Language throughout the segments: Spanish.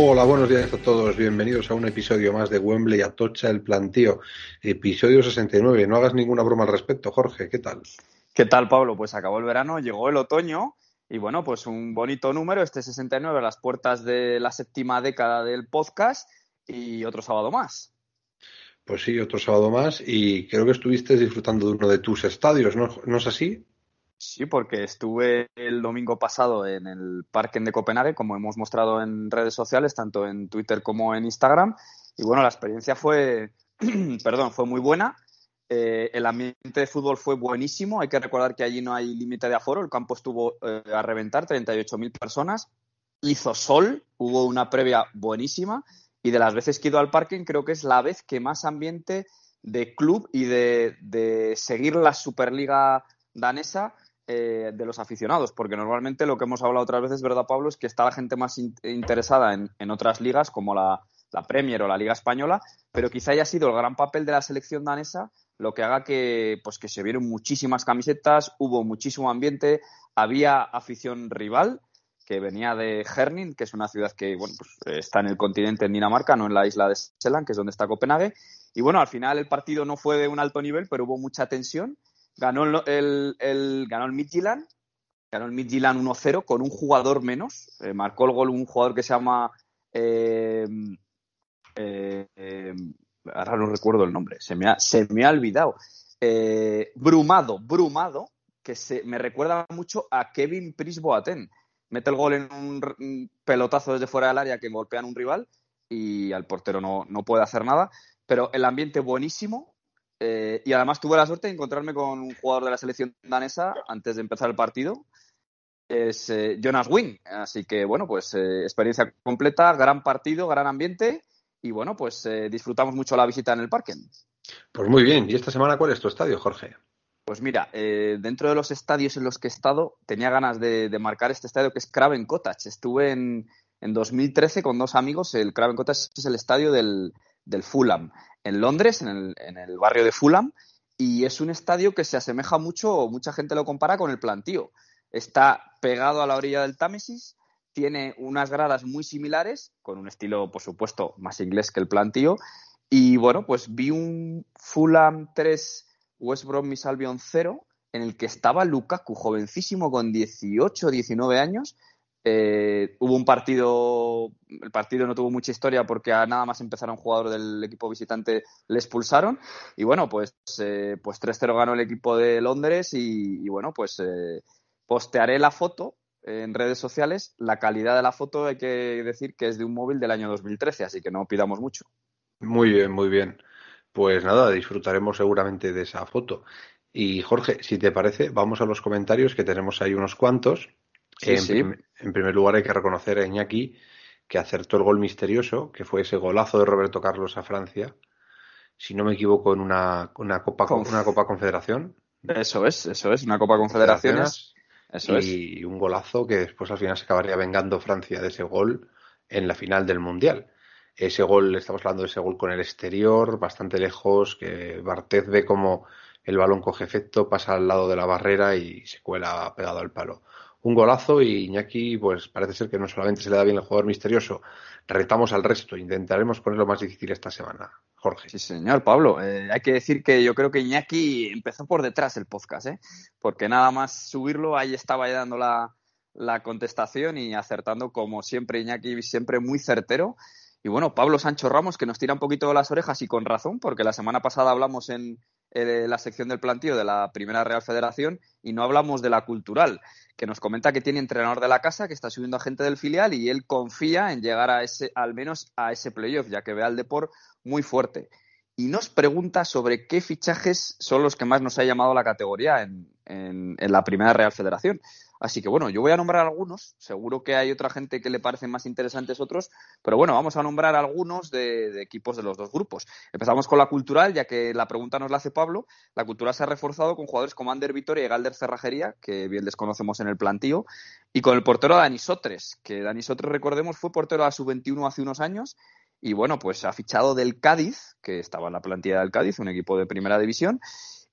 Hola, buenos días a todos. Bienvenidos a un episodio más de Wembley Atocha el Plantío. Episodio 69. No hagas ninguna broma al respecto, Jorge. ¿Qué tal? ¿Qué tal, Pablo? Pues acabó el verano, llegó el otoño y bueno, pues un bonito número, este 69 a las puertas de la séptima década del podcast y otro sábado más. Pues sí, otro sábado más y creo que estuviste disfrutando de uno de tus estadios, ¿no, ¿No es así? Sí, porque estuve el domingo pasado en el Parque de Copenhague, como hemos mostrado en redes sociales, tanto en Twitter como en Instagram. Y bueno, la experiencia fue, perdón, fue muy buena. Eh, el ambiente de fútbol fue buenísimo. Hay que recordar que allí no hay límite de aforo. El campo estuvo eh, a reventar, 38.000 personas. Hizo sol, hubo una previa buenísima. Y de las veces que he ido al parking, creo que es la vez que más ambiente de club y de, de seguir la Superliga danesa eh, de los aficionados, porque normalmente lo que hemos hablado otras veces, ¿verdad, Pablo? Es que está la gente más in interesada en, en, otras ligas como la, la Premier o la Liga Española, pero quizá haya sido el gran papel de la selección danesa lo que haga que, pues, que se vieron muchísimas camisetas, hubo muchísimo ambiente, había afición rival que venía de Herning, que es una ciudad que bueno, pues, está en el continente en Dinamarca, no en la isla de Seeland, que es donde está Copenhague. Y bueno, al final el partido no fue de un alto nivel, pero hubo mucha tensión. Ganó el, el, el ganó el Midtjylland, ganó el Midtjylland 1-0 con un jugador menos. Eh, marcó el gol un jugador que se llama eh, eh, ahora no recuerdo el nombre, se me ha, se me ha olvidado. Eh, Brumado, Brumado, que se, me recuerda mucho a Kevin Pris Boateng. Mete el gol en un, pelotazo desde fuera del área que golpean un rival y al portero no, no puede hacer nada. Pero el ambiente buenísimo. Eh, y además tuve la suerte de encontrarme con un jugador de la selección danesa antes de empezar el partido. Es eh, Jonas Wing. Así que, bueno, pues experiencia completa, gran partido, gran ambiente y bueno, pues eh, disfrutamos mucho la visita en el parque. Pues muy bien. ¿Y esta semana cuál es tu estadio, Jorge? Pues mira, eh, dentro de los estadios en los que he estado, tenía ganas de, de marcar este estadio que es Craven Cottage. Estuve en, en 2013 con dos amigos. El Craven Cottage es el estadio del, del Fulham, en Londres, en el, en el, barrio de Fulham. Y es un estadio que se asemeja mucho, o mucha gente lo compara con el plantío. Está pegado a la orilla del Támesis, tiene unas gradas muy similares, con un estilo, por supuesto, más inglés que el plantío. Y bueno, pues vi un Fulham 3, West Bromwich Albion 0, en el que estaba Lukaku, jovencísimo, con 18, 19 años. Eh, hubo un partido, el partido no tuvo mucha historia porque a nada más empezar un jugador del equipo visitante le expulsaron. Y bueno, pues, eh, pues 3-0 ganó el equipo de Londres y, y bueno, pues eh, postearé la foto en redes sociales, la calidad de la foto hay que decir que es de un móvil del año 2013, así que no pidamos mucho. Muy bien, muy bien. Pues nada, disfrutaremos seguramente de esa foto. Y Jorge, si te parece, vamos a los comentarios, que tenemos ahí unos cuantos. Sí, en, sí. prim en, primer lugar, hay que reconocer a Iñaki que acertó el gol misterioso, que fue ese golazo de Roberto Carlos a Francia, si no me equivoco, en una, una, Copa, Conf una Copa Confederación. Eso es, eso es, una Copa Confederaciones. Y un golazo que después al final se acabaría vengando Francia de ese gol en la final del Mundial. Ese gol, estamos hablando de ese gol con el exterior, bastante lejos, que Barthez ve como el balón coge efecto, pasa al lado de la barrera y se cuela pegado al palo. Un golazo y Iñaki, pues parece ser que no solamente se le da bien el jugador misterioso, retamos al resto, intentaremos ponerlo más difícil esta semana. Jorge. Sí, señor, Pablo. Eh, hay que decir que yo creo que Iñaki empezó por detrás el podcast, ¿eh? porque nada más subirlo, ahí estaba ya dando la, la contestación y acertando como siempre Iñaki, siempre muy certero. Y bueno, Pablo Sancho Ramos, que nos tira un poquito las orejas y con razón, porque la semana pasada hablamos en eh, la sección del plantío de la Primera Real Federación y no hablamos de la cultural, que nos comenta que tiene entrenador de la casa, que está subiendo a gente del filial y él confía en llegar a ese, al menos a ese playoff, ya que ve al Deport muy fuerte. Y nos pregunta sobre qué fichajes son los que más nos ha llamado la categoría en, en, en la Primera Real Federación. Así que bueno, yo voy a nombrar algunos, seguro que hay otra gente que le parecen más interesantes otros, pero bueno, vamos a nombrar algunos de, equipos de los dos grupos. Empezamos con la cultural, ya que la pregunta nos la hace Pablo. La cultural se ha reforzado con jugadores como Ander Vitoria y Galder Cerrajería, que bien les conocemos en el plantío, y con el portero Dani Sotres, que Dani Sotres, recordemos, fue portero a su 21 hace unos años. Y bueno, pues ha fichado del Cádiz, que estaba en la plantilla del Cádiz, un equipo de primera división,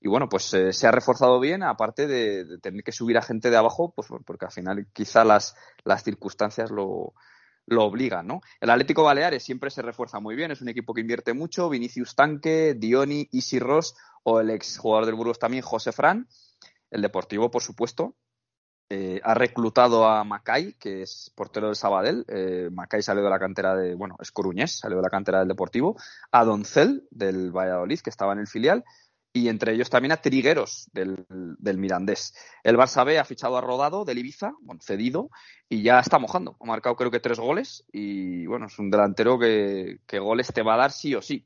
y bueno, pues eh, se ha reforzado bien, aparte de, tener que subir a gente de abajo, pues porque al final quizá las, las circunstancias lo, lo obligan, ¿no? El Atlético Baleares siempre se refuerza muy bien, es un equipo que invierte mucho, Vinicius Tanque, Dioni, Isi Ross o el ex jugador del Burgos también, José Fran. El Deportivo, por supuesto, eh, ha reclutado a Macay, que es portero del Sabadell. Eh, Macay salió de la cantera de, bueno, es coruñés, salió de la cantera del Deportivo. A Doncel, del Valladolid, que estaba en el filial y entre ellos también a Trigueros del, Mirandés. El Barça B ha fichado a Rodado del Ibiza, bueno, cedido, y ya está mojando. Ha marcado creo que tres goles y bueno, es un delantero que, goles te va a dar sí o sí.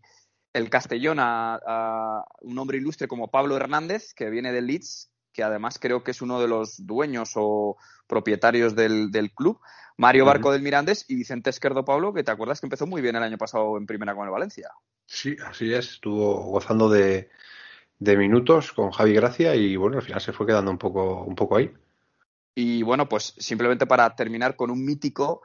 El Castellón a, un hombre ilustre como Pablo Hernández, que viene del Leeds, que además creo que es uno de los dueños o propietarios del, club. Mario Barco del Mirandés y Vicente Esquerdo Pablo, que te acuerdas que empezó muy bien el año pasado en primera con el Valencia. Sí, así es. Estuvo gozando de, de minutos con Javi Gracia y bueno, al final se fue quedando un poco, un poco ahí. Y bueno, pues simplemente para terminar con un mítico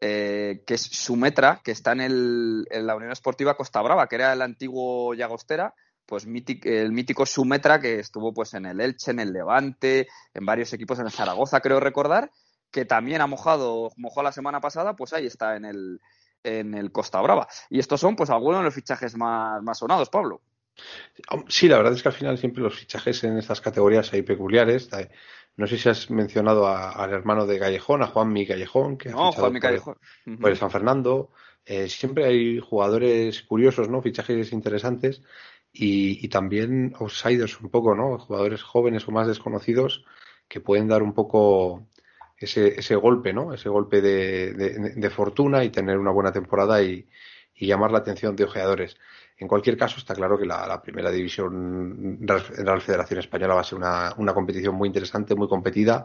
eh, que es Sumetra, que está en, el, en, la Unión Esportiva Costa Brava, que era el antiguo Llagostera, pues el mítico Sumetra que estuvo pues en el Elche, en el Levante, en varios equipos en el Zaragoza, creo recordar, que también ha mojado, mojó la semana pasada, pues ahí está en el, en el Costa Brava. Y estos son pues algunos de los fichajes más, más sonados, Pablo. Sí, la verdad es que al final siempre los fichajes en estas categorías hay peculiares. No sé si has mencionado al hermano de Callejón, a Juanmi Callejón, que ha fichado por, el San Fernando. Eh, siempre hay jugadores curiosos, ¿no? Fichajes interesantes y, también outsiders un poco, ¿no? Jugadores jóvenes o más desconocidos que pueden dar un poco ese, ese golpe, ¿no? Ese golpe de, fortuna y tener una buena temporada y, y llamar la atención de ojeadores. En cualquier caso, está claro que la, primera división en la Federación Española va a ser una, competición muy interesante, muy competida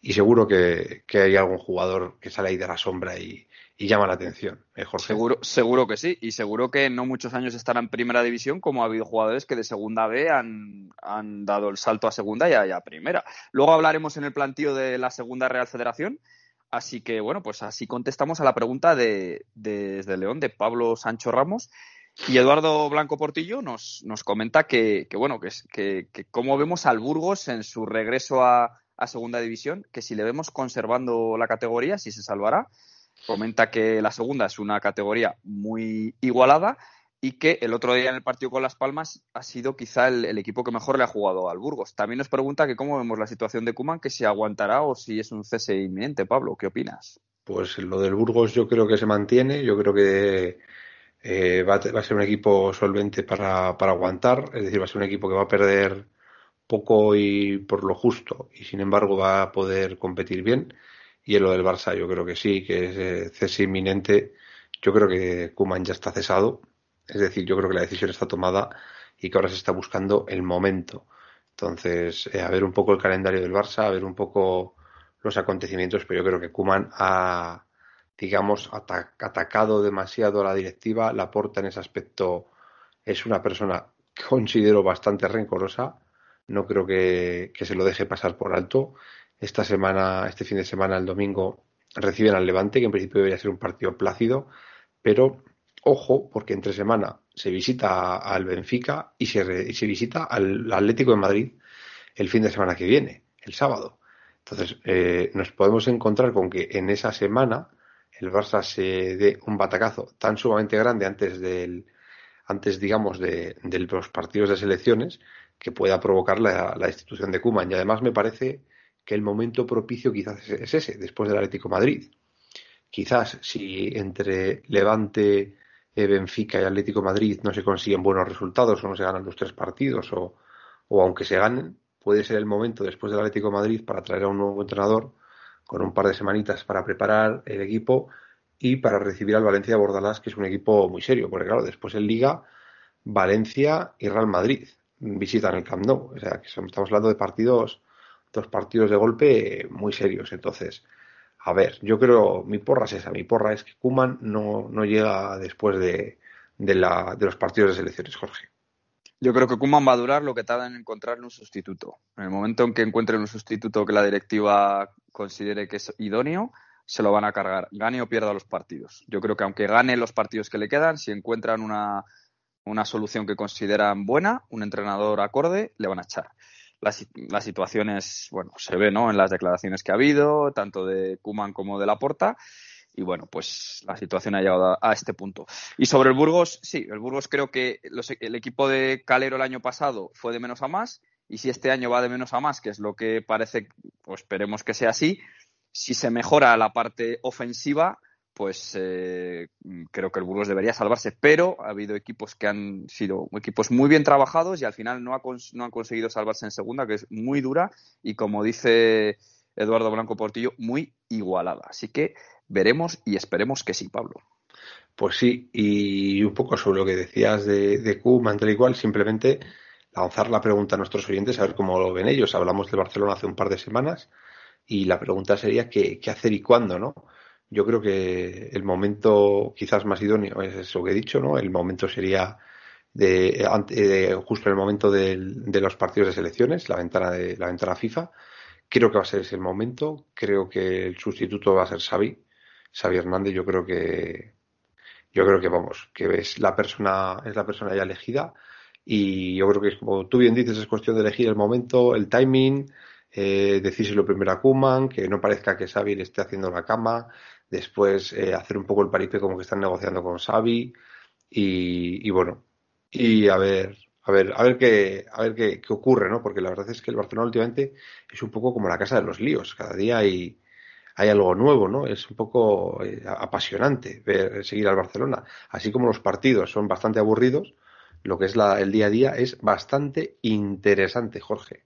y seguro que, hay algún jugador que sale ahí de la sombra y, llama la atención. ¿eh, Jorge? Seguro, seguro que sí, y seguro que no muchos años estará en primera división, como ha habido jugadores que de segunda B han, dado el salto a segunda y a, primera. Luego hablaremos en el plantío de la segunda Real Federación. Así que, bueno, pues así contestamos a la pregunta de, desde León de Pablo Sancho Ramos. Y Eduardo Blanco Portillo nos, nos comenta que, que bueno, que, que, que cómo vemos al Burgos en su regreso a, a, segunda división, que si le vemos conservando la categoría, si se salvará. Comenta que la segunda es una categoría muy igualada y que el otro día en el partido con Las Palmas ha sido quizá el, el equipo que mejor le ha jugado al Burgos. También nos pregunta que cómo vemos la situación de Kuman, que si aguantará o si es un cese inminente. Pablo, ¿qué opinas? Pues lo del Burgos yo creo que se mantiene, yo creo que eh, va, a, ser un equipo solvente para, para, aguantar, es decir, va a ser un equipo que va a perder poco y por lo justo, y sin embargo va a poder competir bien. Y en lo del Barça, yo creo que sí, que es eh, cese inminente. Yo creo que Kuman ya está cesado, es decir, yo creo que la decisión está tomada y que ahora se está buscando el momento. Entonces, eh, a ver un poco el calendario del Barça, a ver un poco los acontecimientos, pero yo creo que Kuman ha, digamos, atacado demasiado a la directiva. la porta en ese aspecto es una persona que considero bastante rencorosa. No creo que, se lo deje pasar por alto. Esta semana, este fin de semana, el domingo, reciben al Levante, que en principio debería ser un partido plácido, pero ojo, porque entre semana se visita al Benfica y se, se visita al Atlético de Madrid el fin de semana que viene, el sábado. Entonces, eh, nos podemos encontrar con que en esa semana el Barça se dé un batacazo tan sumamente grande antes del antes digamos de, los partidos de selecciones que pueda provocar la, institución de Kuman y además me parece que el momento propicio quizás es ese después del Atlético Madrid. Quizás si entre Levante eh, Benfica y Atlético Madrid no se consiguen buenos resultados o no se ganan los tres partidos o, o aunque se ganen puede ser el momento después del Atlético Madrid para traer a un nuevo entrenador con un par de semanitas para preparar el equipo y para recibir al Valencia de Bordalás, que es un equipo muy serio, porque claro, después en Liga, Valencia y Real Madrid visitan el Camp Nou. O sea, que estamos hablando de partidos dos partidos de golpe muy serios. Entonces, a ver, yo creo, mi porra es esa, mi porra es que Kuman no, no llega después de, de, la, de los partidos de selecciones, Jorge. Yo creo que Kuman va a durar lo que tarda en encontrarle un sustituto. En el momento en que encuentren un sustituto que la directiva considere que es idóneo, se lo van a cargar, gane o pierda los partidos. Yo creo que aunque gane los partidos que le quedan, si encuentran una, una solución que consideran buena, un entrenador acorde, le van a echar. La, la, situación es, bueno, se ve, ¿no? En las declaraciones que ha habido, tanto de Kuman como de Laporta. Y bueno, pues la situación ha llegado a, este punto. Y sobre el Burgos, sí, el Burgos creo que los, el equipo de Calero el año pasado fue de menos a más. Y si este año va de menos a más, que es lo que parece, pues esperemos que sea así, si se mejora la parte ofensiva, pues eh, creo que el Burgos debería salvarse, pero ha habido equipos que han sido equipos muy bien trabajados y al final no, no han conseguido salvarse en segunda, que es muy dura y como dice Eduardo Blanco Portillo, muy igualada. Así que veremos y esperemos que sí, Pablo. Pues sí, y un poco sobre lo que decías de, de mantel igual, simplemente lanzar la pregunta a nuestros oyentes, a ver cómo lo ven ellos. Hablamos de Barcelona hace un par de semanas y la pregunta sería qué, hacer y cuándo, ¿no? yo creo que el momento quizás más idóneo es eso que he dicho, ¿no? El momento sería de, justo en el momento de, los partidos de selecciones, la ventana de la ventana FIFA. Creo que va a ser ese el momento. Creo que el sustituto va a ser Xavi, Xavi Hernández. Yo creo que yo creo que vamos, que es la persona es la persona ya elegida y yo creo que como tú bien dices es cuestión de elegir el momento, el timing, eh, decírselo primero a Kuman, que no parezca que Xavi le esté haciendo la cama, después eh, hacer un poco el paripé como que están negociando con Xavi y, bueno, y a ver, a ver, a ver qué, a ver qué, ocurre, ¿no? Porque la verdad es que el Barcelona últimamente es un poco como la casa de los líos, cada día hay, hay algo nuevo, ¿no? Es un poco eh, apasionante ver, seguir al Barcelona. Así como los partidos son bastante aburridos, lo que es la, el día a día es bastante interesante, Jorge.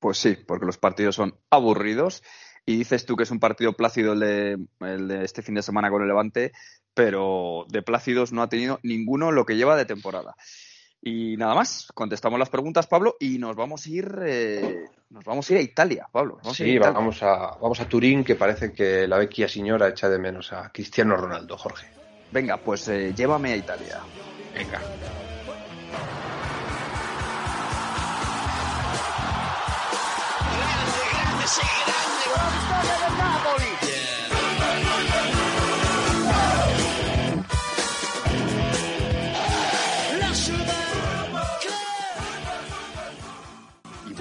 Pues sí, porque los partidos son aburridos y dices tú que es un partido plácido el de, el de este fin de semana con el Levante, pero de plácidos no ha tenido ninguno lo que lleva de temporada. Y nada más, contestamos las preguntas, Pablo, y nos vamos a ir, eh, nos vamos a ir a Italia, Pablo. sí, a vamos a vamos a Turín, que parece que la vecchia señora echa de menos a Cristiano Ronaldo, Jorge. Venga, pues eh, llévame a Italia. Venga.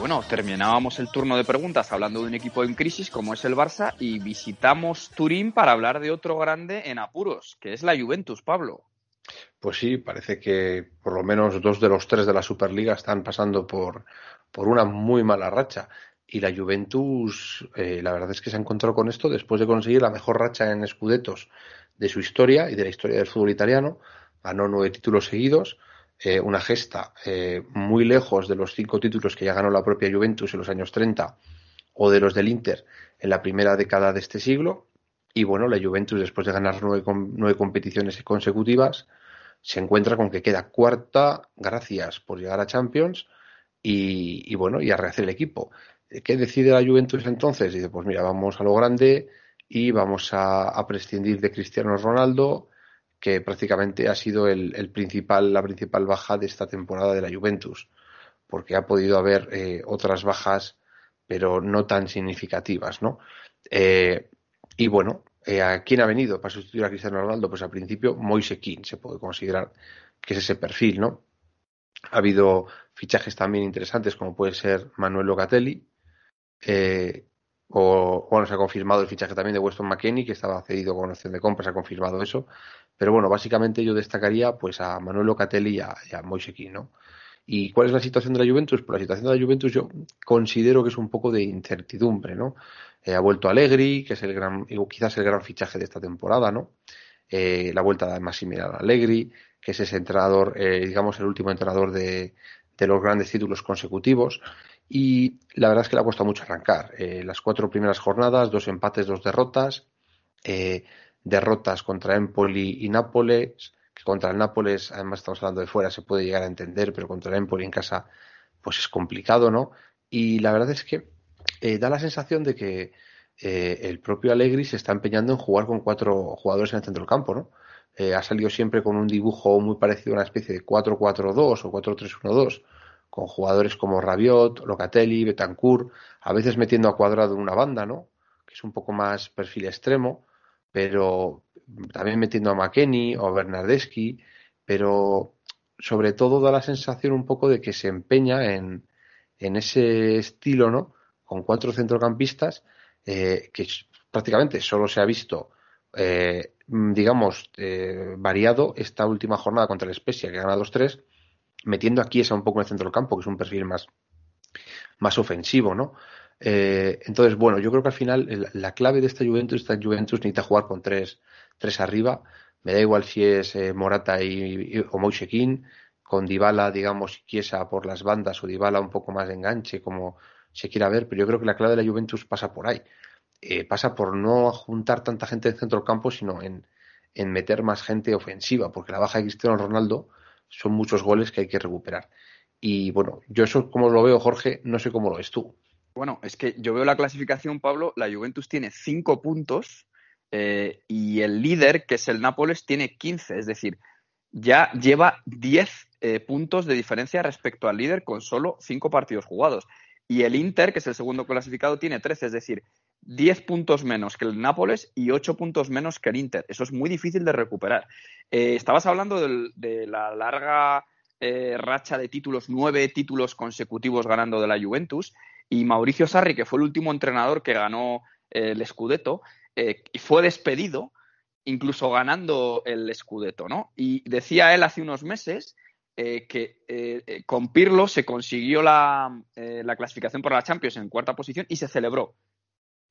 Bueno, terminábamos el turno de preguntas hablando de un equipo en crisis como es el Barça y visitamos Turín para hablar de otro grande en apuros, que es la Juventus, Pablo. Pues sí, parece que por lo menos dos de los tres de la Superliga están pasando por, por una muy mala racha. Y la Juventus, eh, la verdad es que se ha encontrado con esto después de conseguir la mejor racha en escudetos de su historia y de la historia del fútbol italiano. Ganó nueve títulos seguidos eh, una gesta eh, muy lejos de los cinco títulos que ya ganó la propia Juventus en los años 30 o de los del Inter en la primera década de este siglo. Y bueno, la Juventus, después de ganar nueve, nueve competiciones consecutivas, se encuentra con que queda cuarta gracias por llegar a Champions y, bueno, y a rehacer el equipo. ¿Qué decide la Juventus entonces? Dice, pues mira, vamos a lo grande y vamos a prescindir de Cristiano Ronaldo, que prácticamente ha sido el, principal, la principal baja de esta temporada de la Juventus, porque ha podido haber eh, otras bajas, pero no tan significativas, ¿no? Eh, y bueno, eh, ¿a quién ha venido para sustituir a Cristiano Ronaldo? Pues al principio Moise Keane se puede considerar que es ese perfil, ¿no? Ha habido fichajes también interesantes como puede ser Manuel Locatelli, o bueno, se ha confirmado el fichaje también de Weston McKenney, que estaba cedido con opción de compra, se ha confirmado eso. Pero bueno, básicamente yo destacaría pues a Manuel Locatelli y a, y ¿no? ¿Y cuál es la situación de la Juventus? Pues la situación de la Juventus yo considero que es un poco de incertidumbre, ¿no? Eh, ha vuelto Allegri, que es el gran, quizás el gran fichaje de esta temporada, ¿no? Eh, la vuelta de Massimiliano Allegri, que es ese entrenador, eh, digamos, el último entrenador de, de los grandes títulos consecutivos. Y la verdad es que le ha costado mucho arrancar. Eh, las cuatro primeras jornadas, dos empates, dos derrotas. Eh, derrotas contra Empoli y Nápoles, que contra el Nápoles, además estamos hablando de fuera, se puede llegar a entender, pero contra el Empoli en casa, pues es complicado, ¿no? Y la verdad es que eh, da la sensación de que el propio Allegri se está empeñando en jugar con cuatro jugadores en el centro del campo, ¿no? Ha salido siempre con un dibujo muy parecido a una especie de 4-4-2 o 4-3-1-2, con jugadores como Rabiot, Locatelli, Betancourt, a veces metiendo a cuadrado en una banda, ¿no? Que es un poco más perfil extremo, pero también metiendo a McKenny o a Bernardeschi, pero sobre todo da la sensación un poco de que se empeña en, en ese estilo, ¿no? Con cuatro centrocampistas eh, que prácticamente solo se ha visto, eh, digamos, eh, variado esta última jornada contra el Spezia, que gana 2-3, metiendo a Chiesa un poco en el centro del campo, que es un perfil más, más ofensivo, ¿no? entonces, bueno, yo creo que al final la clave de esta Juventus, esta Juventus necesita jugar con tres, tres arriba. Me da igual si es Morata y, o Moise con Dybala, digamos, Chiesa por las bandas o Dybala un poco más de enganche, como, se quiera ver, pero yo creo que la clave de la Juventus pasa por ahí. Eh, pasa por no juntar tanta gente en centro del campo, sino en, meter más gente ofensiva, porque la baja de Cristiano Ronaldo son muchos goles que hay que recuperar. Y bueno, yo eso como lo veo, Jorge, no sé cómo lo ves tú. Bueno, es que yo veo la clasificación, Pablo, la Juventus tiene cinco puntos eh, y el líder, que es el Nápoles, tiene 15, es decir, ya lleva 10 eh, puntos de diferencia respecto al líder con solo cinco partidos jugados. Y el Inter, que es el segundo clasificado, tiene 13, es decir, 10 puntos menos que el Nápoles y 8 puntos menos que el Inter. Eso es muy difícil de recuperar. Eh, estabas hablando de, la larga eh, racha de títulos, nueve títulos consecutivos ganando de la Juventus, y Mauricio Sarri, que fue el último entrenador que ganó eh, el Scudetto, y fue despedido incluso ganando el Scudetto, ¿no? Y decía él hace unos meses que con Pirlo se consiguió la, la, clasificación por la Champions en cuarta posición y se celebró.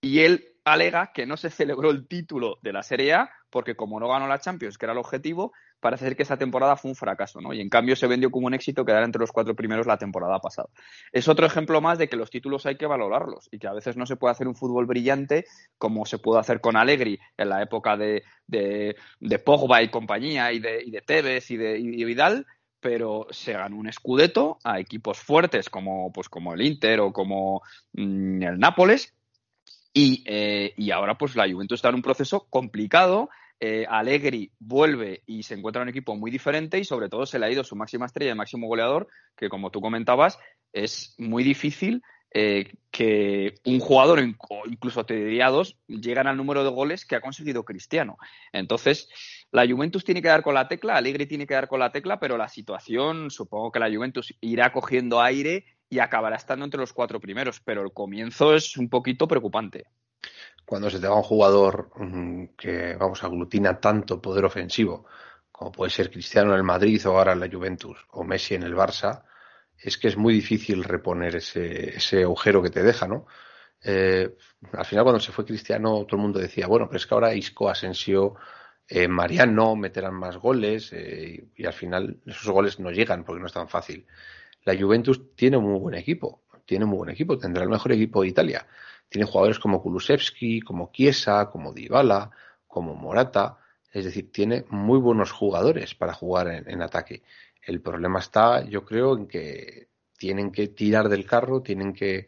Y él alega que no se celebró el título de la Serie A porque como no ganó la Champions, que era el objetivo, parece ser que esa temporada fue un fracaso, ¿no? Y en cambio se vendió como un éxito quedar entre los cuatro primeros la temporada pasada. Es otro ejemplo más de que los títulos hay que valorarlos y que a veces no se puede hacer un fútbol brillante como se pudo hacer con Allegri en la época de, de, Pogba y compañía y de, y de Tevez y de, y de Vidal, pero se ganó un escudeto a equipos fuertes como, pues, como el Inter o como mm, el Nápoles. Y, eh, y, ahora pues la Juventus está en un proceso complicado. Eh, Allegri vuelve y se encuentra en un equipo muy diferente y sobre todo se le ha ido su máxima estrella y máximo goleador, que como tú comentabas, es muy difícil eh, que un jugador, incluso te diría dos, llegan al número de goles que ha conseguido Cristiano. Entonces, la Juventus tiene que dar con la tecla, Allegri tiene que dar con la tecla, pero la situación, supongo que la Juventus irá cogiendo aire y acabará estando entre los cuatro primeros, pero el comienzo es un poquito preocupante. Cuando se te va un jugador mm, que, vamos, aglutina tanto poder ofensivo, como puede ser Cristiano en el Madrid o ahora en la Juventus, o Messi en el Barça, es que es muy difícil reponer ese, ese agujero que te deja, ¿no? Eh, al final, cuando se fue Cristiano, todo el mundo decía, bueno, pero es que ahora Isco, Asensio, eh, Mariano meterán más goles eh, y al final esos goles no llegan porque no es tan fácil. La Juventus tiene un muy buen equipo, tiene un muy buen equipo, tendrá el mejor equipo de Italia. Tiene jugadores como Kulusevski, como Chiesa, como Dybala, como Morata, es decir, tiene muy buenos jugadores para jugar en, ataque. El problema está, yo creo, en que tienen que tirar del carro, tienen que,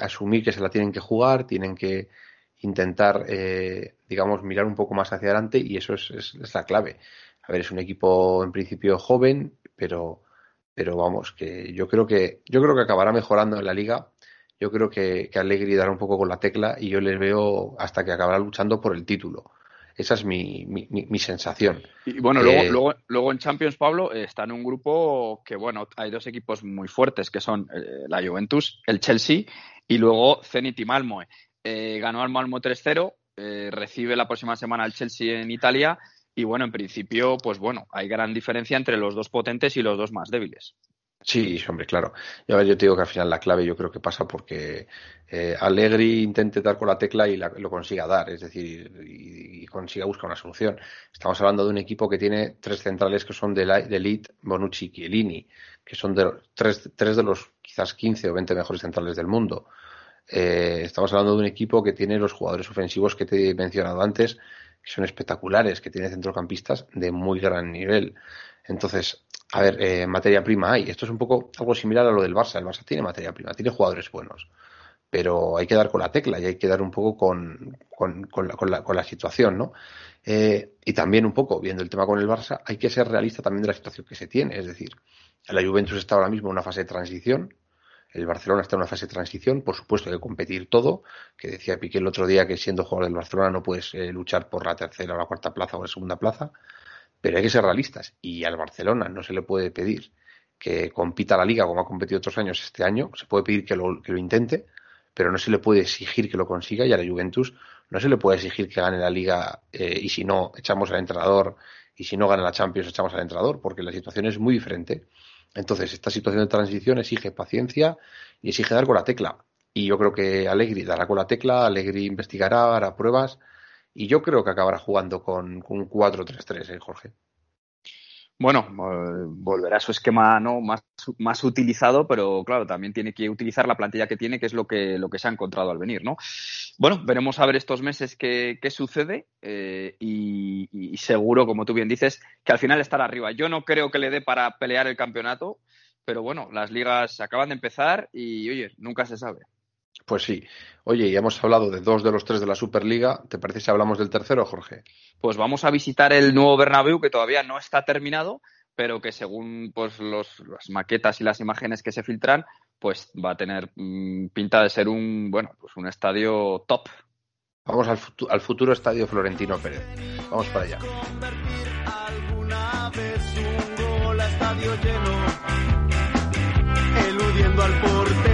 asumir que se la tienen que jugar, tienen que intentar, eh, digamos, mirar un poco más hacia adelante y eso es, es, la clave. A ver, es un equipo en principio joven, pero, pero vamos, que yo creo que, yo creo que acabará mejorando en la liga. Yo creo que, que Allegri dará un poco con la tecla y yo les veo hasta que acabará luchando por el título. Esa es mi, mi, mi, sensación. Y bueno, luego, eh, luego, luego en Champions, Pablo, está en un grupo que, bueno, hay dos equipos muy fuertes, que son eh, la Juventus, el Chelsea y luego Zenit y Malmo. Eh, ganó al Malmo 3-0, eh, recibe la próxima semana al Chelsea en Italia y bueno, en principio, pues bueno, hay gran diferencia entre los dos potentes y los dos más débiles. Sí, hombre, claro. Y a ver, yo te digo que al final la clave yo creo que pasa porque eh, Allegri intente dar con la tecla y lo consiga dar, es decir, y, consiga buscar una solución. Estamos hablando de un equipo que tiene tres centrales que son de, la, de Elite, Bonucci y Chiellini, que son de, tres, tres de los quizás 15 o 20 mejores centrales del mundo. Eh, estamos hablando de un equipo que tiene los jugadores ofensivos que te he mencionado antes, que son espectaculares, que tiene centrocampistas de muy gran nivel. Entonces, a ver, eh, materia prima hay. Esto es un poco algo similar a lo del Barça. El Barça tiene materia prima, tiene jugadores buenos. pero hay que dar con la tecla y hay que dar un poco con, con, con, la, con la, con la situación, ¿no? Eh, y también un poco, viendo el tema con el Barça, hay que ser realista también de la situación que se tiene. Es decir, la Juventus está ahora mismo en una fase de transición, el Barcelona está en una fase de transición, por supuesto hay que competir todo, que decía Piqué el otro día que siendo jugador del Barcelona no puedes eh, luchar por la tercera o la cuarta plaza o la segunda plaza, pero hay que ser realistas y al Barcelona no se le puede pedir que compita la liga como ha competido otros años este año, se puede pedir que lo, que lo intente, pero no se le puede exigir que lo consiga y a la Juventus no se le puede exigir que gane la liga eh, y si no echamos al entrenador y si no gana la Champions echamos al entrenador porque la situación es muy diferente. Entonces, esta situación de transición exige paciencia y exige dar con la tecla. Y yo creo que Allegri dará con la tecla, Allegri investigará, hará pruebas y yo creo que acabará jugando con, con un 4-3-3, ¿eh, Jorge? Bueno, eh, volverá a su esquema no más, más utilizado, pero claro, también tiene que utilizar la plantilla que tiene, que es lo que, lo que se ha encontrado al venir, ¿no? Bueno, veremos a ver estos meses qué, qué sucede eh, y, y, seguro, como tú bien dices, que al final estará arriba. Yo no creo que le dé para pelear el campeonato, pero bueno, las ligas acaban de empezar y, oye, nunca se sabe. Pues sí. Oye, ya hemos hablado de dos de los tres de la Superliga. ¿Te parece si hablamos del tercero, Jorge? Pues vamos a visitar el nuevo Bernabéu, que todavía no está terminado, pero que según pues los, las maquetas y las imágenes que se filtran, pues va a tener mmm, pinta de ser un bueno, pues un estadio top. Vamos al, futu al futuro estadio Florentino Pérez. Vamos para allá. eludiendo al portero.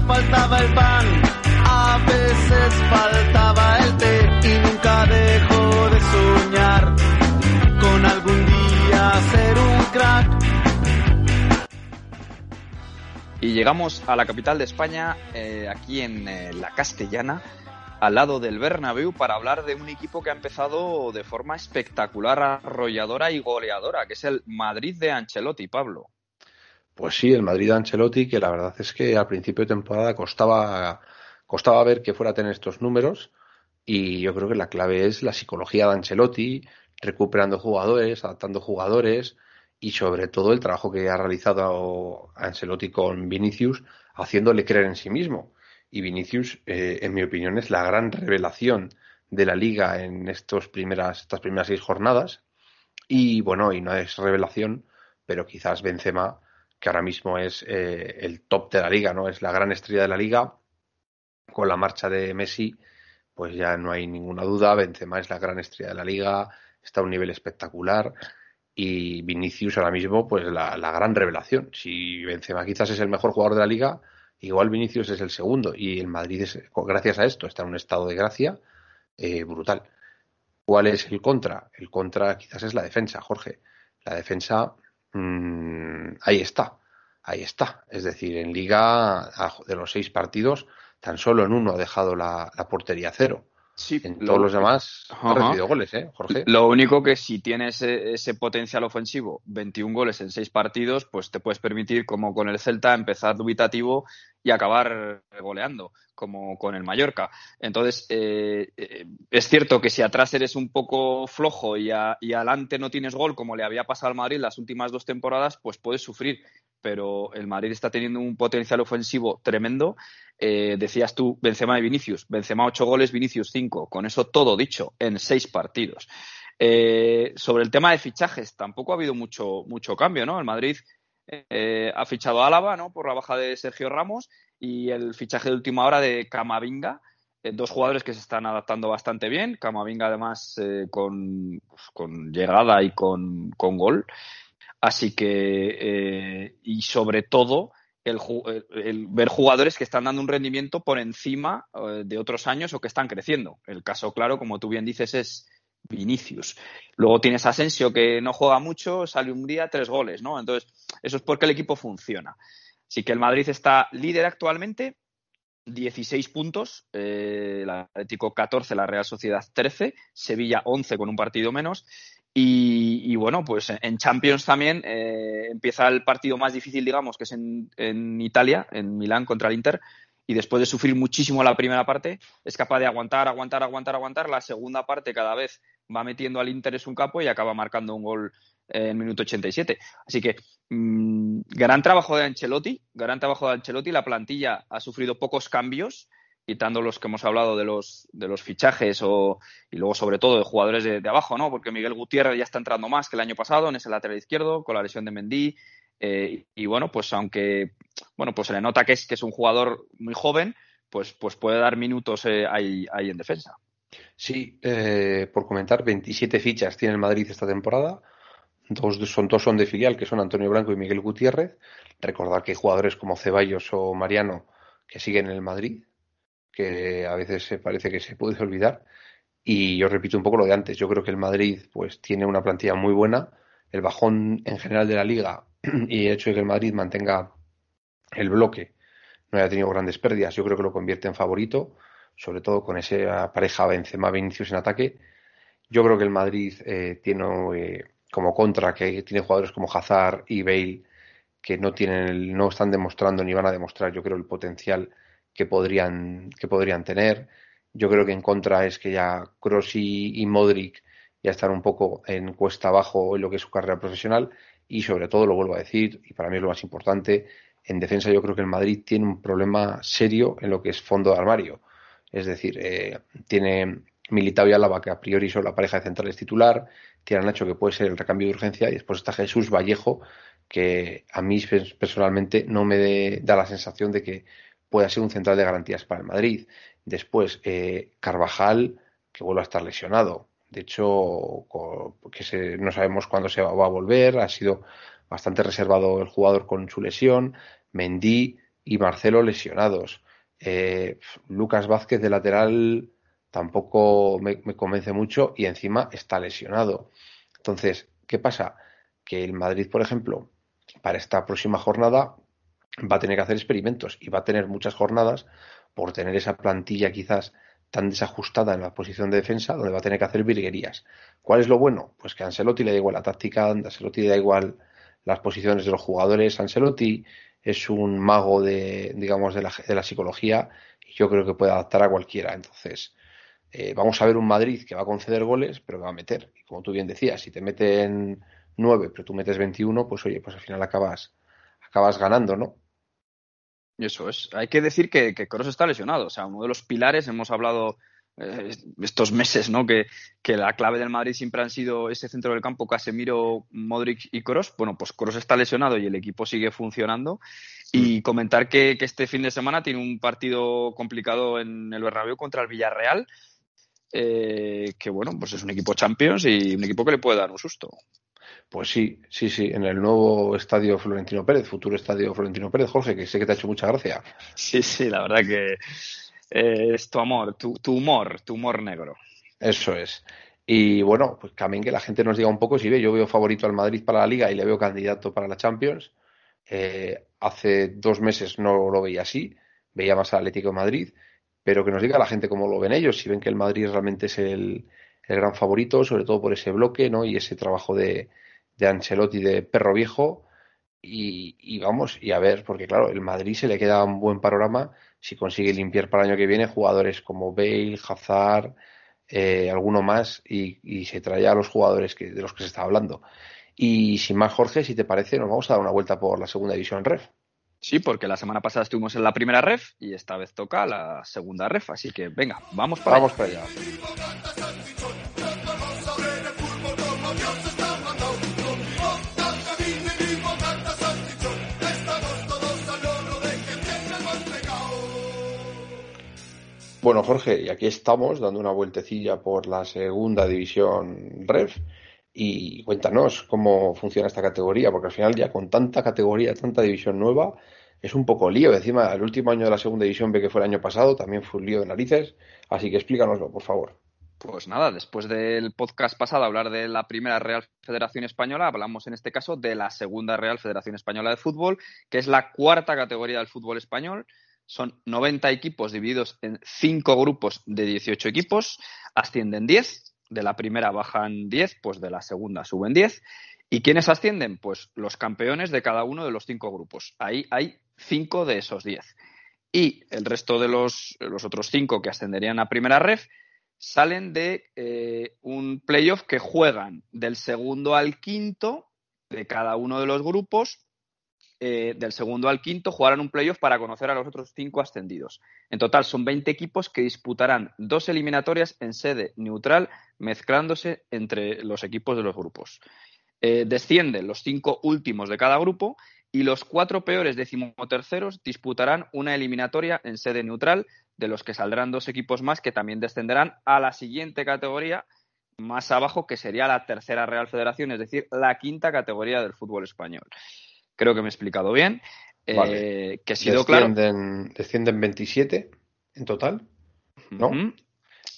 Faltaba el pan, a veces faltaba el té y nunca dejó de soñar con algún día ser un crack. Y llegamos a la capital de España, eh, aquí en eh, la Castellana, al lado del Bernabéu para hablar de un equipo que ha empezado de forma espectacular, arrolladora y goleadora, que es el Madrid de Ancelotti, Pablo. Pues sí, el Madrid de Ancelotti, que la verdad es que al principio de temporada costaba, costaba ver que fuera a tener estos números y yo creo que la clave es la psicología de Ancelotti, recuperando jugadores, adaptando jugadores y sobre todo el trabajo que ha realizado Ancelotti con Vinicius, haciéndole creer en sí mismo. Y Vinicius, eh, en mi opinión, es la gran revelación de la liga en estos primeras, estas primeras seis jornadas. Y bueno, y no es revelación, pero quizás Benzema, que ahora mismo es eh, el top de la liga, ¿no? Es la gran estrella de la liga. Con la marcha de Messi, pues ya no hay ninguna duda. Benzema es la gran estrella de la liga, está a un nivel espectacular y Vinicius ahora mismo pues la, gran revelación. Si Benzema quizás es el mejor jugador de la liga, igual Vinicius es el segundo y el Madrid es, gracias a esto está en un estado de gracia eh, brutal. ¿Cuál es el contra? El contra quizás es la defensa, Jorge. La defensa mmm, ahí está, ahí está. Es decir, en liga de los seis partidos tan solo en uno ha dejado la, la portería cero. Sí, en todos los demás ha recibido goles, ¿eh, Jorge? Lo único que si tienes ese, ese, potencial ofensivo, 21 goles en 6 partidos, pues te puedes permitir, como con el Celta, empezar dubitativo y acabar goleando, como con el Mallorca. Entonces, eh, eh, es cierto que si atrás eres un poco flojo y, y adelante no tienes gol, como le había pasado al Madrid las últimas dos temporadas, pues puedes sufrir pero el Madrid está teniendo un potencial ofensivo tremendo. Eh, decías tú, Benzema y Vinicius. Benzema ocho goles, Vinicius cinco. Con eso todo dicho, en seis partidos. Eh, sobre el tema de fichajes, tampoco ha habido mucho, mucho cambio, ¿no? El Madrid eh, ha fichado a Álava, ¿no? Por la baja de Sergio Ramos y el fichaje de última hora de Camavinga. dos jugadores que se están adaptando bastante bien. Camavinga, además, con, pues, con, llegada y con, con gol. Así que, eh, y sobre todo, el, el, ver jugadores que están dando un rendimiento por encima eh, de otros años o que están creciendo. El caso claro, como tú bien dices, es Vinicius. Luego tienes Asensio que no juega mucho, sale un día tres goles, ¿no? Entonces, eso es porque el equipo funciona. Así que el Madrid está líder actualmente, 16 puntos, eh, el Atlético 14, la Real Sociedad 13, Sevilla 11 con un partido menos y, bueno, pues en Champions también eh, empieza el partido más difícil, digamos, que es en, Italia, en Milán contra el Inter. Y después de sufrir muchísimo la primera parte, es capaz de aguantar, aguantar, aguantar, aguantar. La segunda parte cada vez va metiendo al Inter en un capo y acaba marcando un gol en minuto 87. Así que mm, gran trabajo de Ancelotti, gran trabajo de Ancelotti. La plantilla ha sufrido pocos cambios, quitando los que hemos hablado de los, de los fichajes o, y luego sobre todo de jugadores de, de abajo, ¿no? Porque Miguel Gutiérrez ya está entrando más que el año pasado en ese lateral izquierdo con la lesión de Mendy. Eh, y bueno, pues aunque bueno, pues se le nota que es, que es un jugador muy joven, pues, pues puede dar minutos eh, ahí, ahí en defensa. Sí, eh, por comentar, 27 fichas tiene el Madrid esta temporada. Dos son, dos son de filial, que son Antonio Blanco y Miguel Gutiérrez. Recordar que hay jugadores como Ceballos o Mariano que siguen en el Madrid, que a veces se parece que se puede olvidar. Y yo repito un poco lo de antes. Yo creo que el Madrid pues tiene una plantilla muy buena. El bajón en general de la liga y el hecho de que el Madrid mantenga el bloque no haya tenido grandes pérdidas, yo creo que lo convierte en favorito, sobre todo con esa pareja Benzema-Vinicius en ataque. Yo creo que el Madrid eh, tiene eh, como contra que tiene jugadores como Hazard y Bale que no tienen no están demostrando ni van a demostrar yo creo el potencial que podrían que podrían tener yo creo que en contra es que ya Kroos y, y Modric ya están un poco en cuesta abajo en lo que es su carrera profesional y sobre todo lo vuelvo a decir y para mí es lo más importante en defensa yo creo que el Madrid tiene un problema serio en lo que es fondo de armario. Es decir, eh, tiene Militao y Álava, que a priori son la pareja de centrales titular, tiene a Nacho, que puede ser el recambio de urgencia, y después está Jesús Vallejo, que a mí personalmente no me da la sensación de que pueda ser un central de garantías para el Madrid. Después, eh, Carvajal, que vuelve a estar lesionado. De hecho, que no sabemos cuándo se va a volver, ha sido bastante reservado el jugador con su lesión, Mendy y Marcelo lesionados. Eh, Lucas Vázquez de lateral tampoco me, convence mucho y encima está lesionado. Entonces, ¿qué pasa? Que el Madrid, por ejemplo, para esta próxima jornada va a tener que hacer experimentos y va a tener muchas jornadas por tener esa plantilla quizás tan desajustada en la posición de defensa donde va a tener que hacer virguerías. ¿Cuál es lo bueno? Pues que a Ancelotti le da igual la táctica, a Ancelotti le da igual las posiciones de los jugadores. Ancelotti es un mago de, digamos, de la, de la psicología y yo creo que puede adaptar a cualquiera. Entonces, eh, vamos a ver un Madrid que va a conceder goles, pero que va a meter. Y como tú bien decías, si te meten 9, pero tú metes 21, pues oye, pues al final acabas, acabas ganando, ¿no? Eso es. Hay que decir que, que está lesionado. O sea, uno de los pilares, hemos hablado estos meses, ¿no? Que, que, la clave del Madrid siempre han sido ese centro del campo, Casemiro, Modric y Kroos. Bueno, pues Kroos está lesionado y el equipo sigue funcionando. Y mm. comentar que, que, este fin de semana tiene un partido complicado en el Bernabéu contra el Villarreal, eh, que bueno, pues es un equipo Champions y un equipo que le puede dar un susto. Pues sí, sí, sí, en el nuevo estadio Florentino Pérez, futuro estadio Florentino Pérez, Jorge, que sé que te ha hecho mucha gracia. Sí, sí, la verdad que eh, es tu amor, tu, tu, humor, tu humor negro. Eso es. Y bueno, pues también que la gente nos diga un poco si ve, yo veo favorito al Madrid para la Liga y le veo candidato para la Champions. Eh, hace dos meses no lo veía así, veía más al Atlético de Madrid, pero que nos diga la gente cómo lo ven ellos, si ven que el Madrid realmente es el, el gran favorito, sobre todo por ese bloque, ¿no? Y ese trabajo de, de Ancelotti de perro viejo. Y, y, vamos, y a ver, porque claro, el Madrid se le queda un buen panorama si consigue limpiar para el año que viene jugadores como Bale, Hazard, eh, alguno más, y, y, se trae a los jugadores que, de los que se está hablando. Y sin más, Jorge, si te parece, nos vamos a dar una vuelta por la segunda división REF. Sí, porque la semana pasada estuvimos en la primera ref y esta vez toca la segunda ref, así que venga, vamos para vamos allá. para allá. Bueno, Jorge, y aquí estamos dando una vueltecilla por la segunda división REF y cuéntanos cómo funciona esta categoría, porque al final ya con tanta categoría, tanta división nueva, es un poco lío. Encima, el último año de la segunda división ve que fue el año pasado, también fue un lío de narices, así que explícanoslo, por favor. Pues nada, después del podcast pasado hablar de la primera Real Federación Española, hablamos en este caso de la segunda Real Federación Española de Fútbol, que es la cuarta categoría del fútbol español son 90 equipos divididos en 5 grupos de 18 equipos, ascienden 10, de la primera bajan 10, pues de la segunda suben 10. ¿Y quiénes ascienden? Pues los campeones de cada uno de los 5 grupos. Ahí hay 5 de esos 10. Y el resto de los, los otros 5 que ascenderían a primera ref salen de eh, un playoff que juegan del segundo al quinto de cada uno de los grupos. Eh, del segundo al quinto jugarán un playoff para conocer a los otros cinco ascendidos. En total son 20 equipos que disputarán dos eliminatorias en sede neutral, mezclándose entre los equipos de los grupos. Eh, descienden los cinco últimos de cada grupo y los cuatro peores decimoterceros disputarán una eliminatoria en sede neutral, de los que saldrán dos equipos más que también descenderán a la siguiente categoría más abajo, que sería la tercera Real Federación, es decir, la quinta categoría del fútbol español. Creo que me he explicado bien. eh, que ha sido claro. Descienden, descienden 27 en total. ¿no?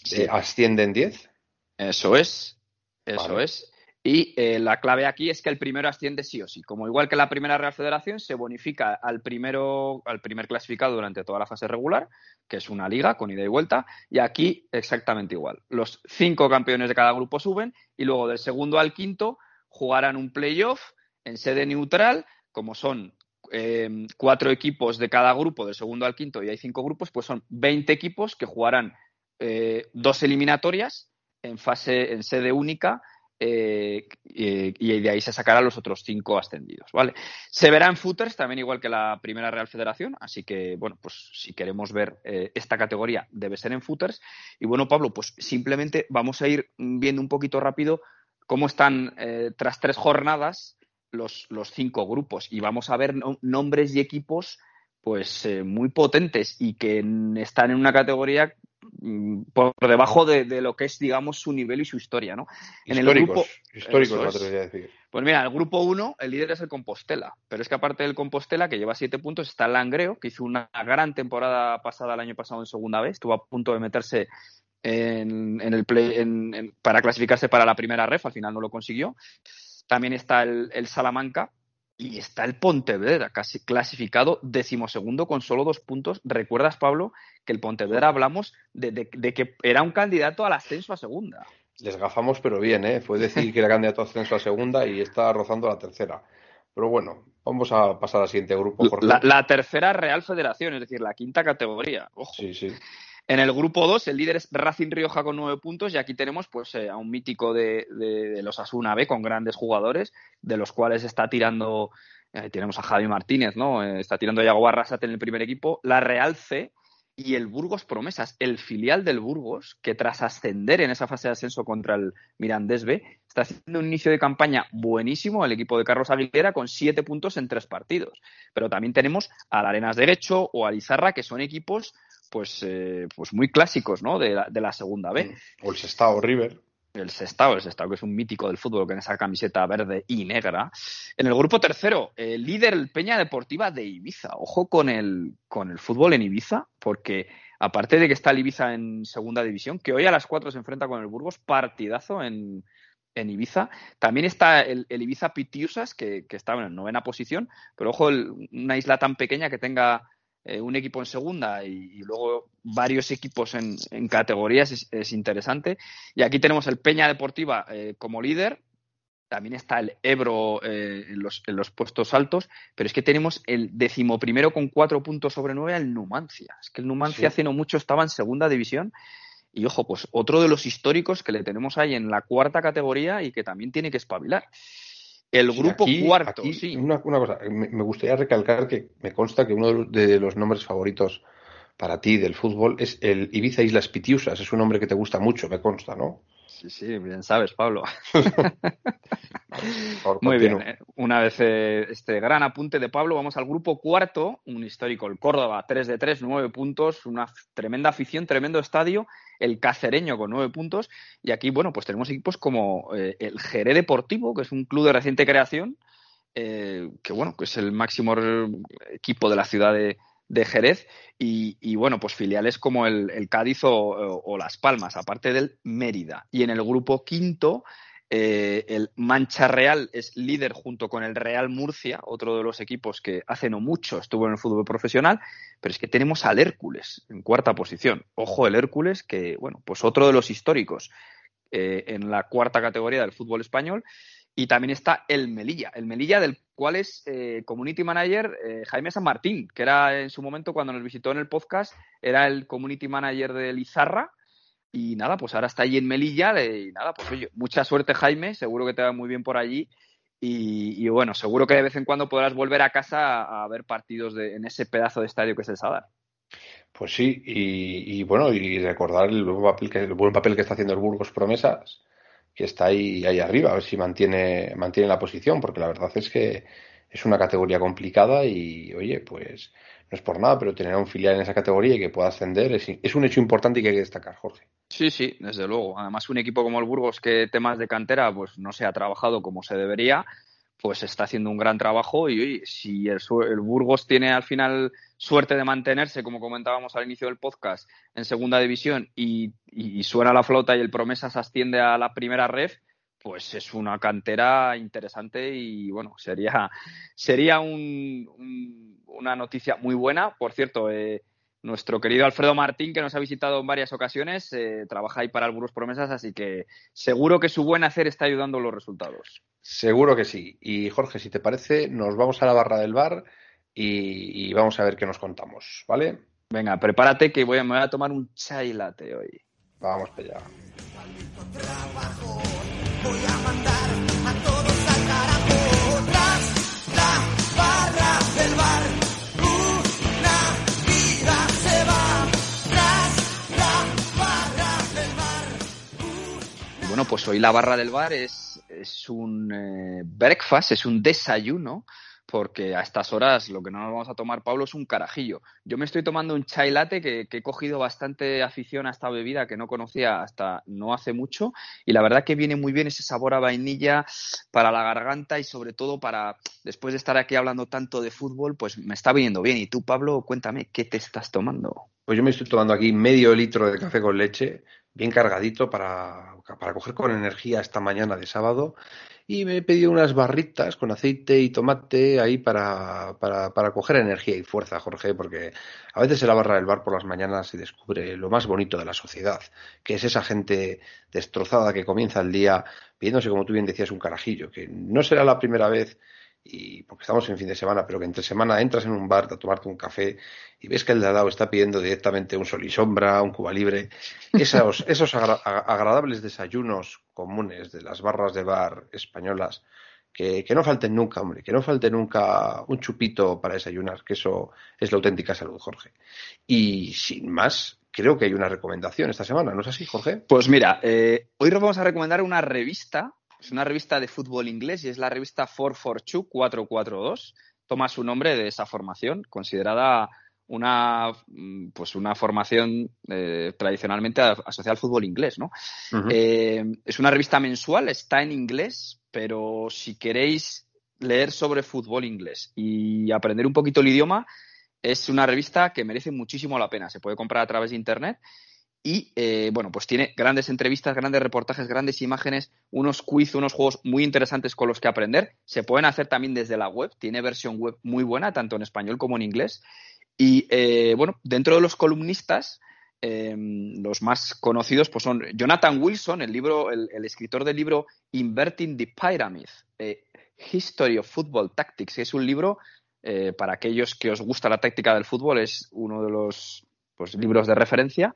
Sí. Eh, ascienden 10. Eso es, eso Vale. es. Y eh, la clave aquí es que el primero asciende sí o sí. Como igual que la primera Real Federación, se bonifica al primero, al primer clasificado durante toda la fase regular, que es una liga con ida y vuelta, y aquí exactamente igual. Los cinco campeones de cada grupo suben y luego del segundo al quinto jugarán un playoff en sede neutral, como son eh, cuatro equipos de cada grupo, del segundo al quinto, y hay cinco grupos, pues son 20 equipos que jugarán eh, dos eliminatorias en fase, en sede única, eh, y de ahí se sacarán los otros cinco ascendidos, ¿vale? Se verá en footers también igual que la primera Real Federación, así que, bueno, pues si queremos ver eh, esta categoría debe ser en footers. Y bueno, Pablo, pues simplemente vamos a ir viendo un poquito rápido cómo están eh, tras tres jornadas los, los cinco grupos y vamos a ver no- nombres y equipos pues eh, muy potentes y que están en una categoría mm, por debajo de, de lo que es, digamos, su nivel y su historia, ¿no? En el grupo- históricos, es. decir. Pues mira, el grupo 1, el líder es el Compostela, pero es que aparte del Compostela, que lleva siete puntos, está el Langreo, que hizo una gran temporada pasada el año pasado en segunda vez, estuvo a punto de meterse en, en el play, en- para clasificarse para la primera ref, al final no lo consiguió. También está el, el Salamanca y está el Pontevedra, casi clasificado decimosegundo con solo dos puntos. ¿Recuerdas, Pablo, que el Pontevedra hablamos de, de- de que era un candidato al ascenso a segunda? Les gafamos, pero bien, ¿eh? Fue decir que era candidato a ascenso a segunda y está rozando la tercera. Pero bueno, vamos a pasar al siguiente grupo, Jorge. La, la tercera Real Federación, es decir, la quinta categoría. Ojo. Sí, sí. En el grupo 2, el líder es Racing Rioja con nueve puntos y aquí tenemos pues eh, a un mítico de, los Asuna B con grandes jugadores, de los cuales está tirando, eh, tenemos a Javi Martínez, ¿no? Eh, está tirando a Yago Barrasate en el primer equipo, la Real C y el Burgos Promesas, el filial del Burgos, que tras ascender en esa fase de ascenso contra el Mirandés B, está haciendo un inicio de campaña buenísimo el equipo de Carlos Aguilera con siete puntos en tres partidos. Pero también tenemos al Arenas Derecho o al Izarra, que son equipos pues, eh, pues muy clásicos ¿no? de, la, de la segunda B. O el Sestao River. El Sestao, el Sestao, que es un mítico del fútbol con esa camiseta verde y negra. En el grupo tercero, el líder el Peña Deportiva de Ibiza. Ojo con el, con el fútbol en Ibiza, porque aparte de que está el Ibiza en segunda división, que hoy a las 4 se enfrenta con el Burgos, partidazo en, en Ibiza. También está el, el Ibiza Pitiusas, que, que está en novena posición, pero ojo, el- una isla tan pequeña que tenga eh, un equipo en segunda y, y luego varios equipos en, en categorías es, es interesante. Y aquí tenemos el Peña Deportiva eh, como líder. También está el Ebro eh, en, los, en los puestos altos, pero es que tenemos el decimoprimero con cuatro puntos sobre nueve al Numancia. Es que el Numancia Sí. hace no mucho estaba en segunda división. Y ojo, pues otro de los históricos que le tenemos ahí en la cuarta categoría y que también tiene que espabilar. El Sí, grupo aquí- cuarto, aquí sí. Una, una cosa, me, me gustaría recalcar que me consta que uno de los, de los nombres favoritos para ti del fútbol es el Ibiza Islas Pitiusas. Es un nombre que te gusta mucho, me consta, ¿no? Sí, sí, bien sabes, Pablo. Por Muy bien, eh, una vez eh, este gran apunte de Pablo, vamos al grupo cuarto, un histórico, el Córdoba, 3 de 3, 9 puntos, una tremenda afición, tremendo estadio, el Cacereño con 9 puntos, y aquí, bueno, pues tenemos equipos como eh, el Jerez Deportivo, que es un club de reciente creación, eh, que bueno, que es el máximo equipo de la ciudad de, Jerez, y, bueno, pues filiales como el, el Cádiz o- o Las Palmas, aparte del Mérida. Y en el grupo quinto, eh, el Mancha Real es líder junto con el Real Murcia, otro de los equipos que hace no mucho estuvo en el fútbol profesional, pero es que tenemos al Hércules en cuarta posición. Ojo el Hércules, que bueno, pues otro de los históricos eh, en la cuarta categoría del fútbol español. Y también está el Melilla, el Melilla del cual es eh, community manager Jaime San Martín, que era en su momento cuando nos visitó en el podcast, era el community manager de Lizarra Y nada, pues ahora está allí en Melilla y nada, pues oye, mucha suerte Jaime, seguro que te va muy bien por allí. Y, bueno, seguro que de vez en cuando podrás volver a casa a, a ver partidos de, en ese pedazo de estadio que es el Sadar. Pues sí, y, bueno, y recordar el buen papel que, el buen papel que está haciendo el Burgos Promesas, que está ahí, ahí arriba, a ver si mantiene, mantiene la posición, porque la verdad es que es una categoría complicada y, oye, pues no es por nada, pero tener un filial en esa categoría y que pueda ascender es, es un hecho importante y que hay que destacar, Jorge. Sí, sí, desde luego. Además, un equipo como el Burgos, que temas de cantera, pues no se ha trabajado como se debería, pues está haciendo un gran trabajo y oye, si el, el, Burgos tiene al final suerte de mantenerse, como comentábamos al inicio del podcast, en segunda división y, y, suena la flauta y el Promesas asciende a la primera ref, pues es una cantera interesante y bueno, sería, sería un, un, una noticia muy buena. Por cierto, eh, nuestro querido Alfredo Martín, que nos ha visitado en varias ocasiones, eh, trabaja ahí para el Burgos Promesas, así que seguro que su buen hacer está ayudando los resultados. Seguro que sí. Y Jorge, si te parece, nos vamos a la barra del bar y, y vamos a ver qué nos contamos, ¿vale? Venga, prepárate que voy a, me voy a tomar un chai latte hoy. Vamos para allá. Voy a mandar a todos pues hoy la barra del bar es, es un eh, breakfast, es un desayuno porque a estas horas lo que no nos vamos a tomar, Pablo, es un carajillo. Yo me estoy tomando un chai latte que, que, he cogido bastante afición a esta bebida que no conocía hasta no hace mucho y la verdad que viene muy bien ese sabor a vainilla para la garganta y sobre todo para, después de estar aquí hablando tanto de fútbol, pues me está viniendo bien. Y tú, Pablo, cuéntame, ¿qué te estás tomando? Pues yo me estoy tomando aquí medio litro de café con leche, bien cargadito para, para coger con energía esta mañana de sábado. Y me he pedido unas barritas con aceite y tomate ahí para, para, para, coger energía y fuerza, Jorge, porque a veces en la barra del bar por las mañanas se descubre lo más bonito de la sociedad, que es esa gente destrozada que comienza el día pidiéndose, como tú bien decías, un carajillo, que no será la primera vez y porque estamos en fin de semana, pero que entre semana entras en un bar a tomarte un café y ves que el de al lado está pidiendo directamente un sol y sombra, un cuba libre, esos, esos agra agradables desayunos comunes de las barras de bar españolas, que, que, no falten nunca, hombre, que no falte nunca un chupito para desayunar, que eso es la auténtica salud, Jorge. Y sin más, creo que hay una recomendación esta semana, ¿no es así, Jorge? Pues mira, eh, hoy os vamos a recomendar una revista es una revista de fútbol inglés y es la revista 442 442. Toma su nombre de esa formación, considerada una, pues una formación eh, tradicionalmente asociada al fútbol inglés, ¿no? Uh -huh. eh, es una revista mensual, está en inglés, pero si queréis leer sobre fútbol inglés y aprender un poquito el idioma, es una revista que merece muchísimo la pena. Se puede comprar a través de internet y eh, bueno, pues tiene grandes entrevistas, grandes reportajes, grandes imágenes, unos quiz, unos juegos muy interesantes con los que aprender. Se pueden hacer también desde la web, tiene versión web muy buena, tanto en español como en inglés. Y eh, bueno, dentro de los columnistas, eh, los más conocidos pues son Jonathan Wilson, el, libro, el, escritor del libro Inverting the Pyramid, eh, History of Football Tactics, que es un libro para aquellos que os gusta la táctica del fútbol, es uno de los pues, libros de referencia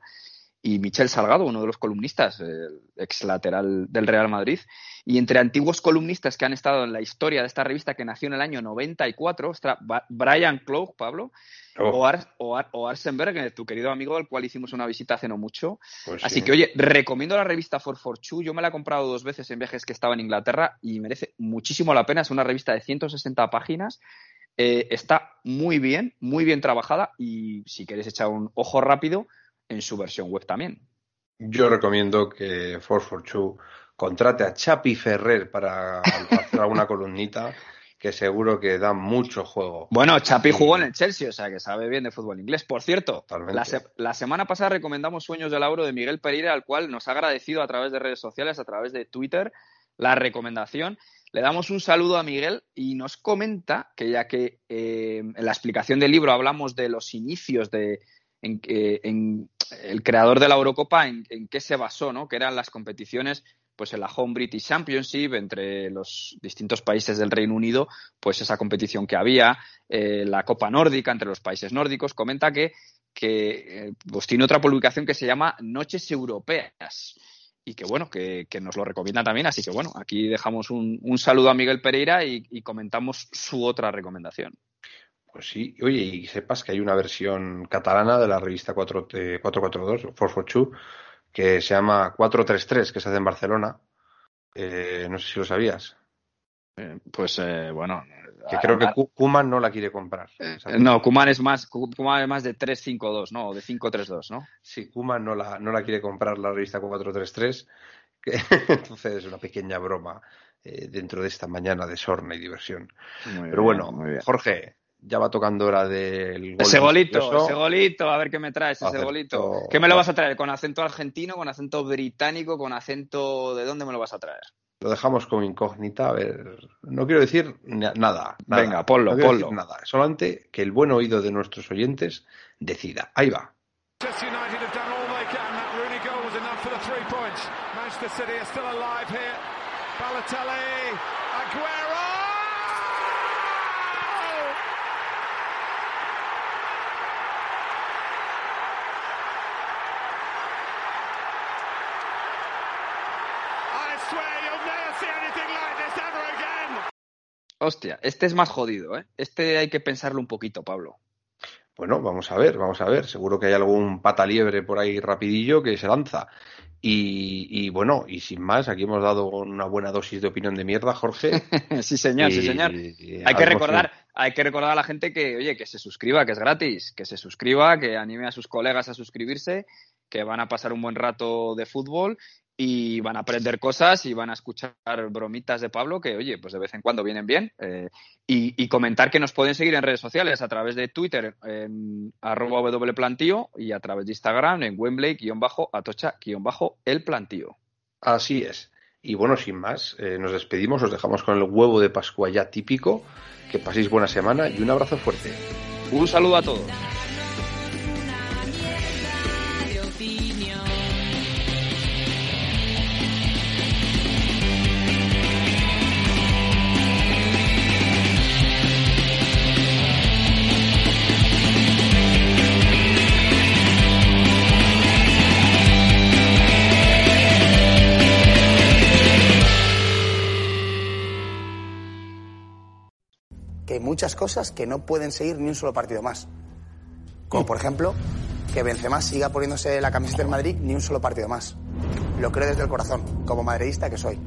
y Michel Salgado, uno de los columnistas, el ex lateral del Real Madrid. Y entre antiguos columnistas que han estado en la historia de esta revista que nació en el año 94, está Brian Clough, Pablo, oh. o, Ar, o, Ar, o, Arsenberg, tu querido amigo al cual hicimos una visita hace no mucho. Pues Así sí. que, oye, recomiendo la revista For Fortune. Yo me la he comprado dos veces en viajes que estaba en Inglaterra y merece muchísimo la pena. Es una revista de 160 páginas. Eh, está muy bien, muy bien trabajada y si queréis echar un ojo rápido, en su versión web también. Yo recomiendo que 442 contrate a Chapi Ferrer para hacer alguna columnita que seguro que da mucho juego. Bueno, Chapi jugó en el Chelsea, o sea que sabe bien de fútbol inglés. Por cierto, la, se la, semana pasada recomendamos Sueños del Lauro de Miguel Pereira, al cual nos ha agradecido a través de redes sociales, a través de Twitter, la recomendación. Le damos un saludo a Miguel y nos comenta que ya que eh, en la explicación del libro hablamos de los inicios de, en, en, el creador de la Eurocopa en, en, qué se basó, ¿no? Que eran las competiciones, pues en la Home British Championship entre los distintos países del Reino Unido, pues esa competición que había, eh, la Copa Nórdica entre los países nórdicos. Comenta que, que eh, pues tiene otra publicación que se llama Noches Europeas y que bueno, que, que nos lo recomienda también. Así que bueno, aquí dejamos un, un saludo a Miguel Pereira y, y comentamos su otra recomendación. Pues sí, oye, y sepas que hay una versión catalana de la revista 4, eh, 442, 442, que se llama 433, que se hace en Barcelona. Eh, no sé si lo sabías. Eh, pues eh, bueno. Que creo que Ku- Koeman no la quiere comprar. Eh, no, Kuman es más, Koeman es más de 3-5-2, ¿no? O de 5-3-2, ¿no? Sí, Koeman no la, no la quiere comprar la revista 433. que- entonces es una pequeña broma dentro de esta mañana de sorna y diversión. Muy Pero bien, bueno. Jorge, ya va tocando hora del gol Ese golito, ese golito, a ver qué me traes, ese golito. ¿Qué me lo vas a traer? ¿Con acento argentino, con acento británico, con acento... ¿De dónde me lo vas a traer? Lo dejamos como incógnita. A ver, no quiero decir na- nada, nada. Venga, ponlo, No quiero ponlo. decir nada. Solamente que el buen oído de nuestros oyentes decida. Ahí va. Manchester City are still alive here. Balotelli, Aguero! Hostia, este es más jodido, ¿eh? Este hay que pensarlo un poquito, Pablo. Bueno, vamos a ver, vamos a ver. Seguro que hay algún pata liebre por ahí rapidillo que se lanza. Y, y bueno, y sin más, aquí hemos dado una buena dosis de opinión de mierda, Jorge. sí, señor, sí, señor. y Hay que recordar, hay que recordar a la gente que, oye, que se suscriba, que es gratis, que se suscriba, que anime a sus colegas a suscribirse, que van a pasar un buen rato de fútbol y van a aprender cosas y van a escuchar bromitas de Pablo que, oye, pues de vez en cuando vienen bien. eh, y, y comentar que nos pueden seguir en redes sociales a través de Twitter en arroba wplantío y a través de Instagram en Wembley-atocha-el plantío. Así es. Y bueno, sin más, eh, nos despedimos, os dejamos con el huevo de Pascua ya típico. Que paséis buena semana y un abrazo fuerte. Un saludo a todos. Muchas cosas que no pueden seguir ni un solo partido más. Como por ejemplo, que Benzema siga poniéndose la camiseta del Madrid ni un solo partido más. Lo creo desde el corazón, como madridista que soy.